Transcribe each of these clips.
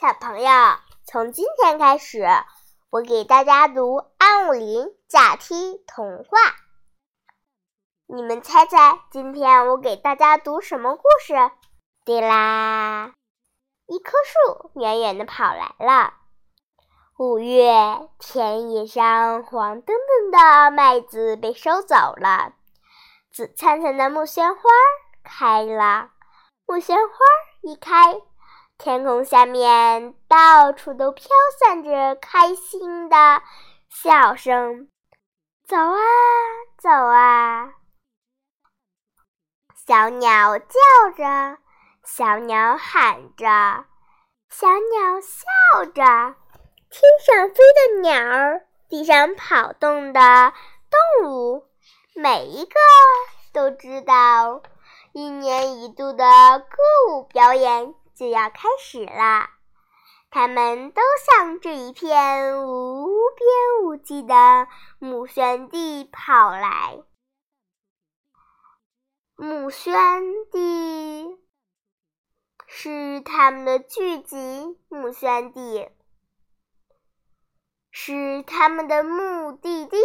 小朋友，从今天开始，我给大家读《安武林假梯童话》。你们猜猜，今天我给大家读什么故事？对啦，一棵树远远的跑来了。五月，田野上黄澄澄的麦子被收走了，紫灿灿的木萱花开了。木萱花一开，天空下面到处都飘散着开心的笑声。走啊，走啊！小鸟叫着，小鸟喊着，小鸟笑着。天上飞的鸟儿，地上跑动的动物，每一个都知道。一年一度的歌舞表演就要开始了，他们都向这一片无边无际的木轩地跑来。木轩地是他们的聚集，木轩地是他们的目的地。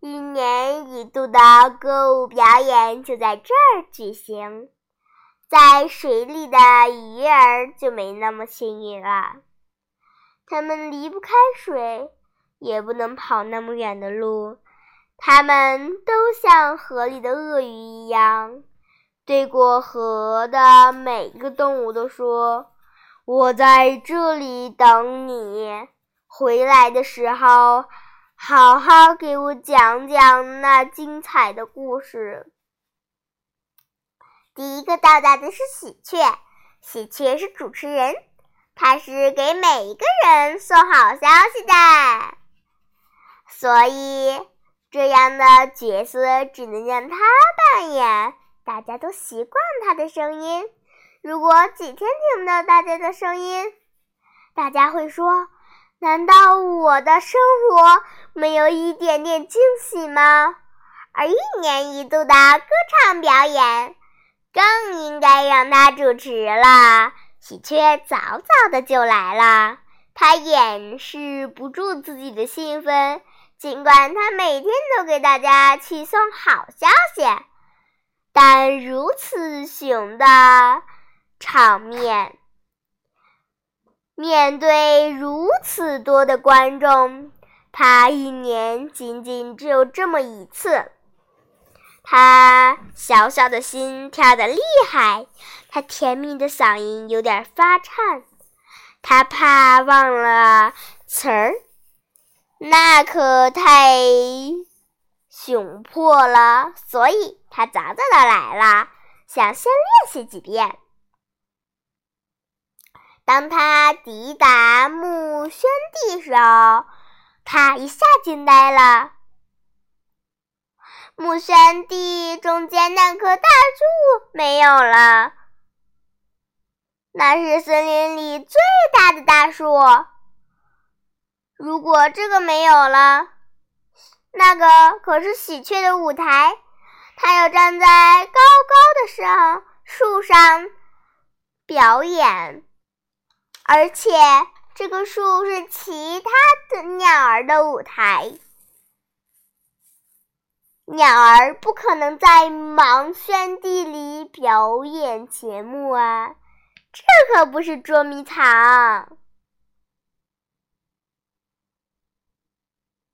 一年一度的歌舞表演就在这儿举行，在水里的鱼儿就没那么幸运了。它们离不开水，也不能跑那么远的路。它们都像河里的鳄鱼一样，对过河的每一个动物都说：“我在这里等你，回来的时候。”好好给我讲讲那精彩的故事。第一个到达的是喜鹊，喜鹊是主持人，它是给每一个人送好消息的，所以这样的角色只能让他扮演。大家都习惯他的声音。如果几天听不到大家的声音，大家会说。难道我的生活没有一点点惊喜吗？而一年一度的歌唱表演更应该让他主持了。喜鹊早早的就来了，他掩饰不住自己的兴奋，尽管他每天都给大家去送好消息，但如此雄的场面。面对如此多的观众，他一年仅仅只有这么一次。他小小的心跳得厉害，他甜蜜的嗓音有点发颤。他怕忘了词儿，那可太窘迫了，所以他早早的来了，想先练习几遍。当他抵达木轩地时候，他一下惊呆了。木轩地中间那棵大树没有了，那是森林里最大的大树。如果这个没有了，那个可是喜鹊的舞台，它要站在高高的上树上表演。而且，这个树是其他的鸟儿的舞台。鸟儿不可能在芒轩地里表演节目啊！这可不是捉迷藏。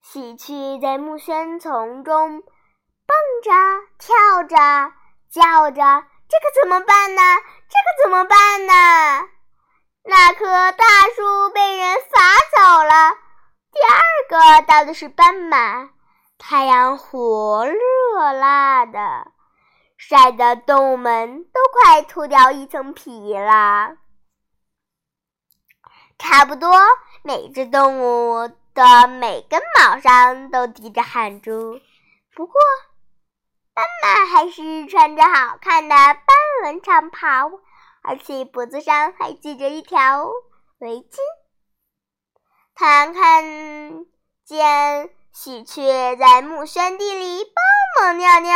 喜鹊在木轩丛中蹦着、跳着、叫着，这可怎么办呢？这可怎么办呢？那棵大树被人伐走了。第二个到的是斑马，太阳火热辣的，晒得动物们都快脱掉一层皮了。差不多每只动物的每根毛上都滴着汗珠，不过斑马还是穿着好看的斑纹长袍。而且脖子上还系着一条围巾。他看见喜鹊在木轩地里蹦蹦跳跳，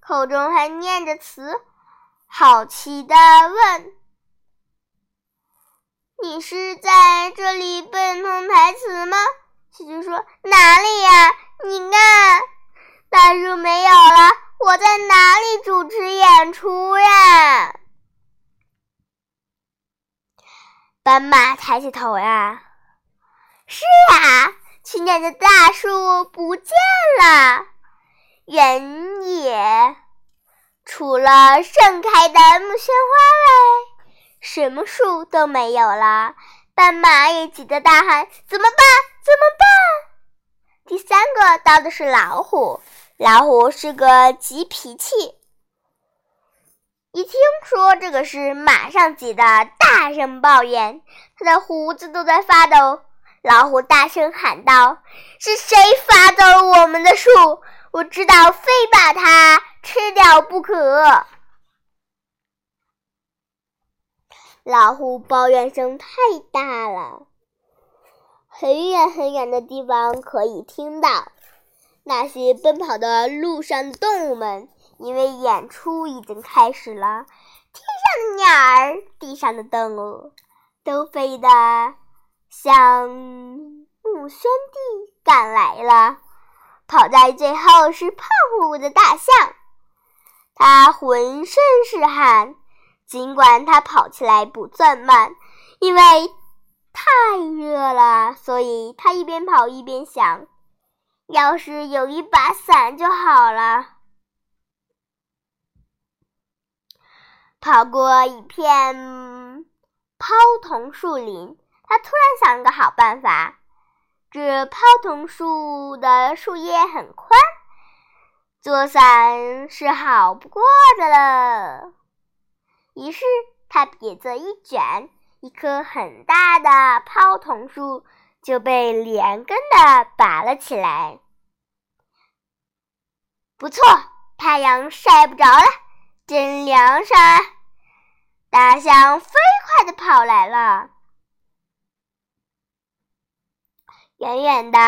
口中还念着词，好奇的问：“你是在这里背诵台词吗？”喜鹊说：“哪里呀？你看，大树没有了，我在哪里主持演出呀？”斑马抬起头呀，是啊，年的大树不见了，原野除了盛开的木萱花外，什么树都没有了。斑马也急得大喊：“怎么办？怎么办？”第三个到的是老虎，老虎是个急脾气。一听说这个事，马上急得大声抱怨，他的胡子都在发抖。老虎大声喊道：“是谁伐走了我们的树？我知道，非把它吃掉不可！”老虎抱怨声太大了，很远很远的地方可以听到。那些奔跑的路上的动物们。因为演出已经开始了，天上的鸟儿，地上的动物，都飞得向木轩地赶来了。跑在最后是胖乎乎的大象，它浑身是汗，尽管它跑起来不算慢，因为太热了，所以它一边跑一边想：要是有一把伞就好了。跑过一片泡桐树林，他突然想了个好办法。这泡桐树的树叶很宽，做伞是好不过的了。于是他鼻子一卷，一棵很大的泡桐树就被连根的拔了起来。不错，太阳晒不着了。真凉爽！大象飞快地跑来了。远远的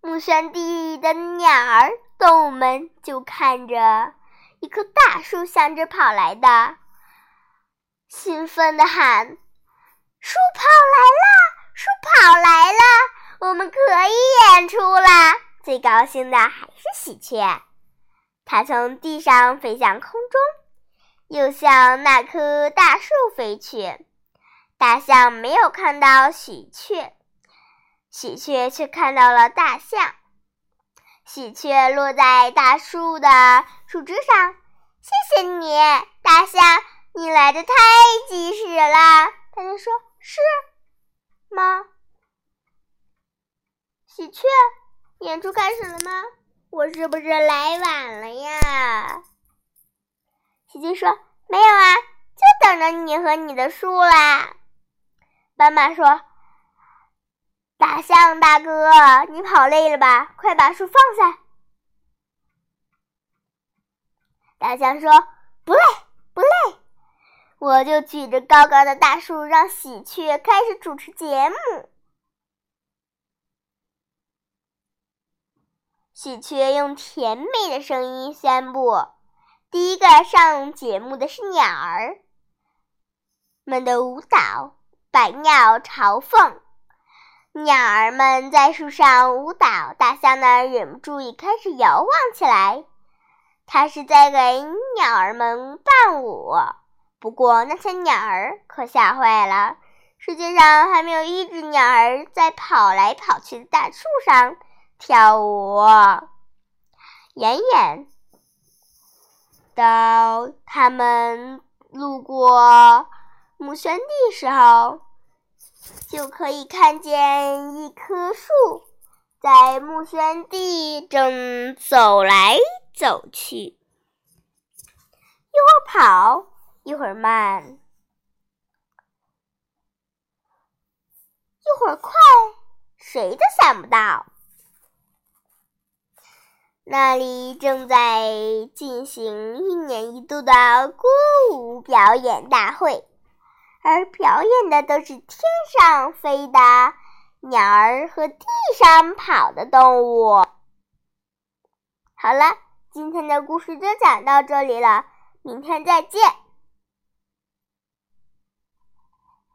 木轩地的鸟儿、动物们就看着一棵大树向着跑来的，兴奋地喊：“树跑来了！树跑来了！我们可以演出了！”最高兴的还是喜鹊。它从地上飞向空中，又向那棵大树飞去。大象没有看到喜鹊，喜鹊却看到了大象。喜鹊落在大树的树枝上，谢谢你，大象，你来的太及时了。大象说：“是吗？”喜鹊，演出开始了吗？我是不是来晚了呀？喜鹊说：“没有啊，就等着你和你的树啦。”斑马说：“大象大哥，你跑累了吧？快把树放下。”大象说：“不累，不累，我就举着高高的大树，让喜鹊开始主持节目。”喜鹊用甜美的声音宣布：“第一个上节目的是鸟儿们的舞蹈，百鸟朝凤。鸟儿们在树上舞蹈，大象呢忍不住也开始摇晃起来。它是在给鸟儿们伴舞。不过那些鸟儿可吓坏了，世界上还没有一只鸟儿在跑来跑去的大树上。”跳舞，远远到他们路过木轩地时候，就可以看见一棵树在木轩地正走来走去，一会儿跑，一会儿慢，一会儿快，谁都想不到。那里正在进行一年一度的歌舞表演大会，而表演的都是天上飞的鸟儿和地上跑的动物。好了，今天的故事就讲到这里了，明天再见。